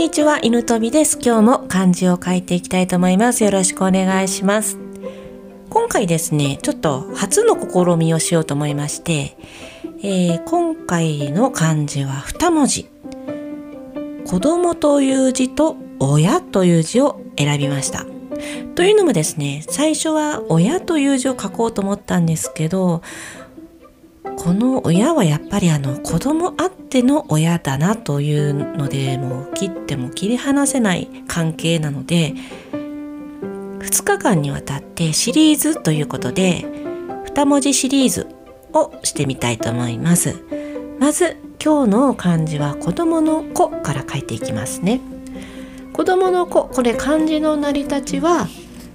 にちは、犬飛びです。今日も漢字を書いていきたいと思います。よろしくお願いします。今回ですね、ちょっと初の試みをしようと思いまして、えー、今回の漢字は2文字。子供という字と親という字を選びました。というのもですね、最初は親という字を書こうと思ったんですけど、この親はやっぱりあの子供あっての親だなというのでもう切っても切り離せない関係なので2日間にわたってシリーズということで2文字シリーズをしてみたいと思います。まず今日の漢字は子供の子から書いていきますね。子供の子これ漢字の成り立ちは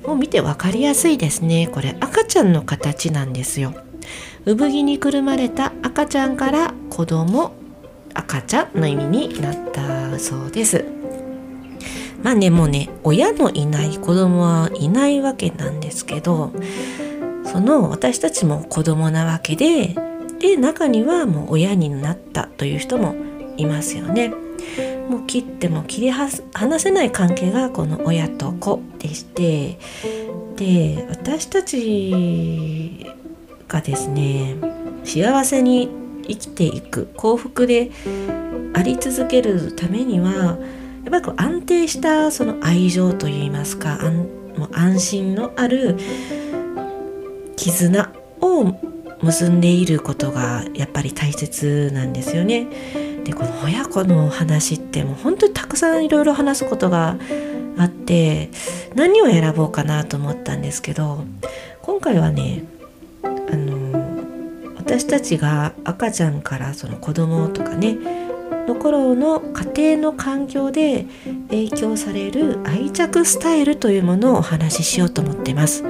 もう見て分かりやすいですね。これ赤ちゃんの形なんですよ。産着にくるまれた赤ちゃんから子供赤ちゃんの意味になったそうですまあねもうね親のいない子供はいないわけなんですけどその私たちも子供なわけでで中にはもう親になったという人もいますよね。もう切っても切り離せない関係がこの親と子でしてで私たちがですね幸せに生きていく幸福であり続けるためにはやっぱりこう安定したその愛情といいますかもう安心のある絆を結んでいることがやっぱり大切なんですよね。でこの親子の話ってもう本当にたくさんいろいろ話すことがあって何を選ぼうかなと思ったんですけど今回はね私たちが赤ちゃんからその子供とかねの頃の家庭の環境で影響される愛着スタイルというものをお話ししようと思ってます。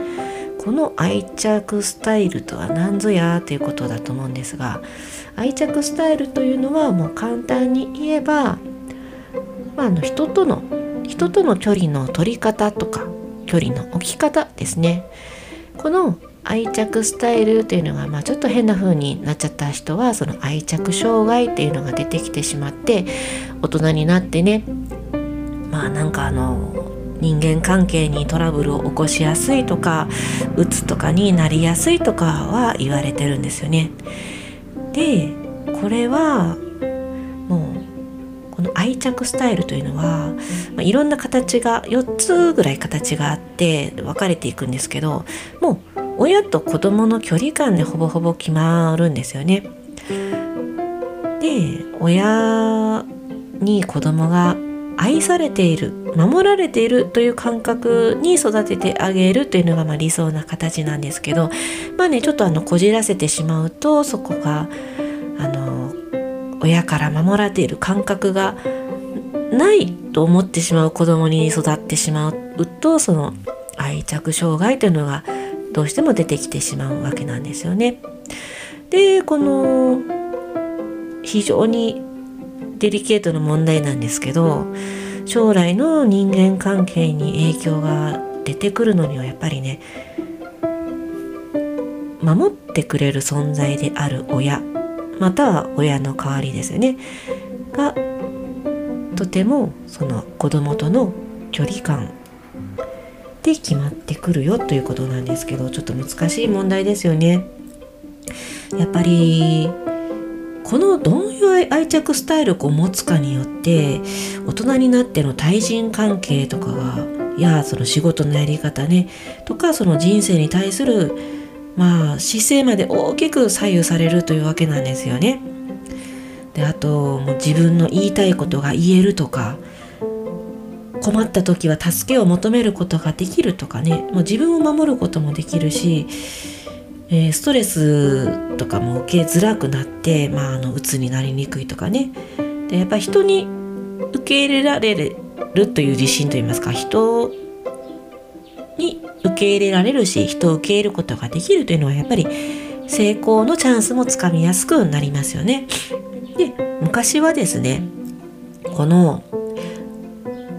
この愛着スタイルとは何ぞやということだと思うんですが愛着スタイルというのはもう簡単に言えば、まあ、あの人との人との距離の取り方とか距離の置き方ですねこの愛着スタイルっていうのが、まあ、ちょっと変な風になっちゃった人はその愛着障害っていうのが出てきてしまって大人になってねまあなんかあの人間関係にトラブルを起こしやすいとかうつとかになりやすいとかは言われてるんですよね。でこれはもうこの愛着スタイルというのは、まあ、いろんな形が4つぐらい形があって分かれていくんですけどもう親と子供の距離感でほぼほぼ決まるんですよね。で親に子供が愛されている守られているという感覚に育ててあげるというのがまあ理想な形なんですけどまあねちょっとあのこじらせてしまうとそこがあの親から守られている感覚がないと思ってしまう子供に育ってしまうとその愛着障害というのがどうしても出てきてしまうわけなんですよね。でこの非常にデリケートな問題なんですけど将来の人間関係に影響が出てくるのにはやっぱりね守ってくれる存在である親または親の代わりですよねがとてもその子供との距離感で決まってくるよということなんですけどちょっと難しい問題ですよね。やっぱりこのどういう愛着スタイルを持つかによって大人になっての対人関係とかがやその仕事のやり方ねとかその人生に対するまあ姿勢まで大きく左右されるというわけなんですよね。であともう自分の言いたいことが言えるとか困った時は助けを求めることができるとかねもう自分を守ることもできるし、えー、ストレスとかも受けづらくなって、まあ、あの鬱になりにくいとかねでやっぱ人に受け入れられるという自信といいますか人に受け入れられるし人を受け入れることができるというのはやっぱり成功のチャンスもつかみやすくなりますよね。で昔はですねこの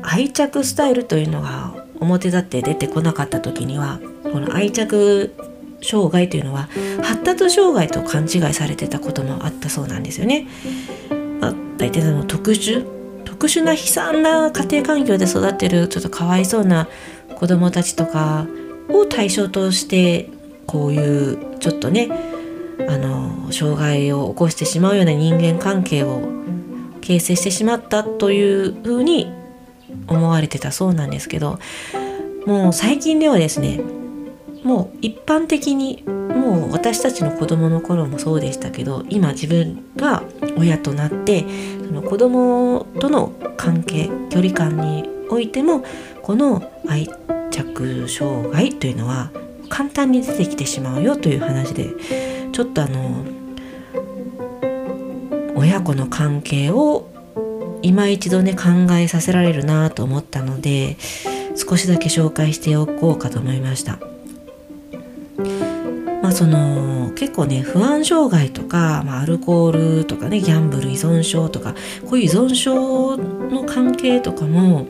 愛着スタイルというのが表立って出てこなかった時にはこの愛着障害というのは発達障害と勘違いされてたこともあったそうなんですよね。まあ、大体その特殊特殊な悲惨な家庭環境で育ってるちょっとかわいそうな子供たちとかを対象としてこういうちょっとねあの障害を起こしてしまうような人間関係を形成してしまったというふうに思われてたそうなんですけどもう最近ではですねもう一般的にもう私たちの子供の頃もそうでしたけど今自分が親となってその子供との関係距離感においてもこの愛着障害というのは簡単に出てきてしまうよという話でちょっとあの親子の関係を今一度ね考えさせられるなと思ったので少しだけ紹介しておこうかと思いました。まあその結構ね不安障害とか、まあ、アルコールとかねギャンブル依存症とかこういう依存症の関係とかも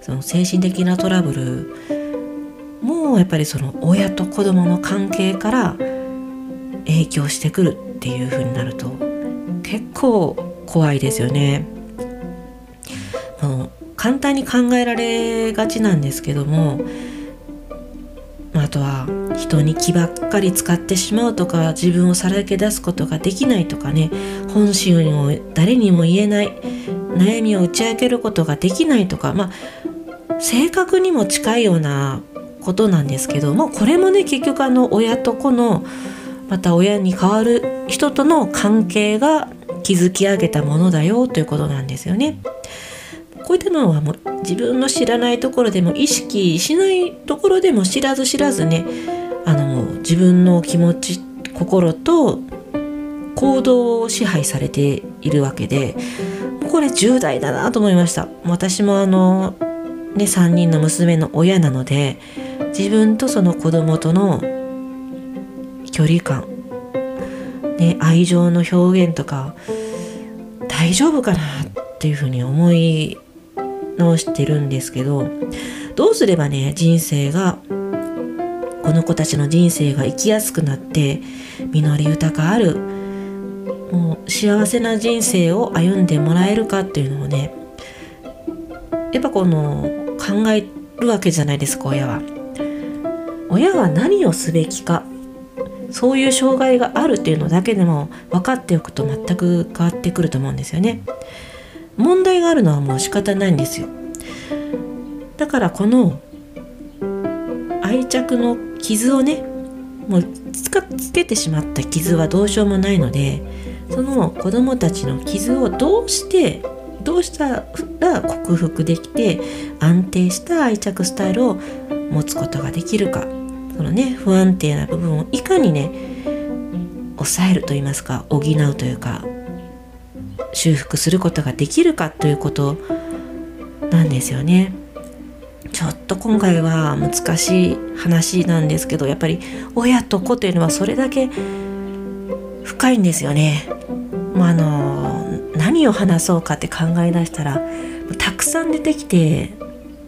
その精神的なトラブルもやっぱりその親と子供の関係から影響してくるっていう風になると結構怖いですよね。簡単に考えられがちなんですけどもあとは人に気ばっかり使ってしまうとか自分をさらけ出すことができないとかね本心を誰にも言えない悩みを打ち明けることができないとかまあ性格にも近いようなことなんですけどもこれもね結局あの親と子のまた親に代わる人との関係が築き上げたものだよということなんですよね。こういったのはもう自分の知らないところでも意識しないところでも知らず知らずねあの自分の気持ち心と行動を支配されているわけでこれ重大だなと思いました。私もあのね3人の娘の親なので自分とその子供との距離感、ね、愛情の表現とか大丈夫かなっていうふうに思い直してるんですけどどうすればね人生がこの子たちの人生が生きやすくなって実り豊かあるもう幸せな人生を歩んでもらえるかっていうのをねやっぱこの考えるわけじゃないですか親は。親は何をすべきかそういう障害があるっていうのだけでも分かっておくと全く変わってくると思うんですよね。問題があるのはもう仕方ないんですよ。だからこの愛着の傷をねもうつけてしまった傷はどうしようもないのでその子供たちの傷をどうしてどうしたら克服できて安定した愛着スタイルを持つことができるかそのね不安定な部分をいかにね抑えると言いますか補うというか修復することができるかということなんですよね。ちょっと今回は難しい話なんですけどやっぱり親と子というのはそれだけ深いんですよね。まあ、あの何を話そうかって考え出したらたくさん出てきて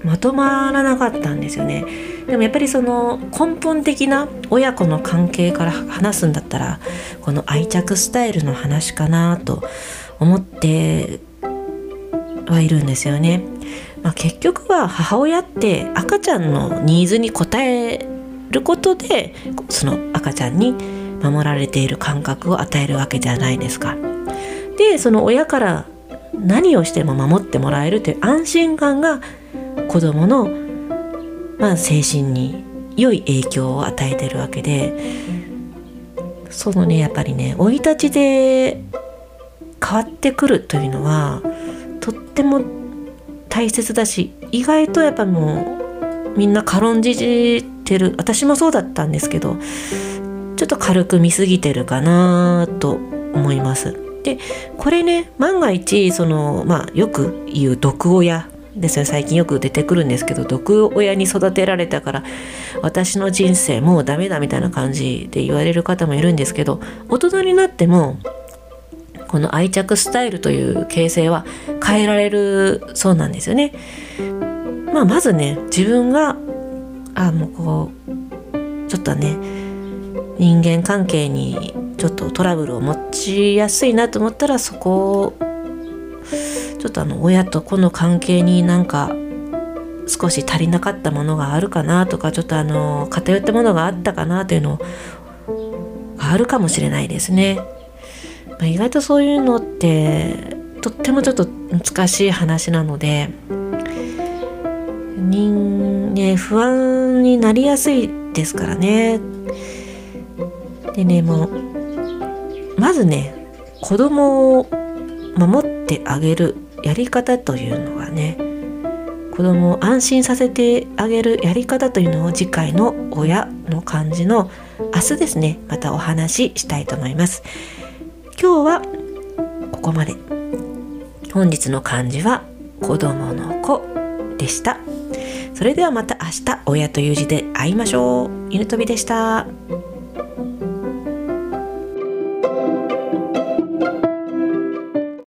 まとまらなかったんですよね。でもやっぱりその根本的な親子の関係から話すんだったらこの愛着スタイルの話かなと思ってはいるんですよね。まあ、結局は母親って赤ちゃんのニーズに応えることでその赤ちゃんに守られている感覚を与えるわけじゃないですか。でその親から何をしても守ってもらえるという安心感が子どもの、まあ、精神に良い影響を与えてるわけでそのねやっぱりね生い立ちで変わってくるというのはとっても大切だし意外とやっぱもうみんな軽んじてる私もそうだったんですけどちょっと軽く見すぎてるかなと思います。でこれね万が一そのまあよく言う毒親ですね最近よく出てくるんですけど毒親に育てられたから私の人生もうダメだみたいな感じで言われる方もいるんですけど大人になってもこの愛着スタイルという形成は変えられるそうなんですよね。まあ、まずね自分があもうこうちょっとね人間関係にちょっとトラブルを持ちやすいなと思ったらそこをちょっとあの親と子の関係になんか少し足りなかったものがあるかなとかちょっとあの偏ったものがあったかなというのがあるかもしれないですね。まあ、意外とそういうのってとってもちょっと難しい話なので人ね不安になりやすいですからね。でねもうまずね子供を守ってあげるやり方というのはね子供を安心させてあげるやり方というのを次回の親の漢字の明日ですねまたお話ししたいと思います今日はここまで。本日の漢字は子供の子でした。それではまた明日親という字で会いましょう。犬飛びでした。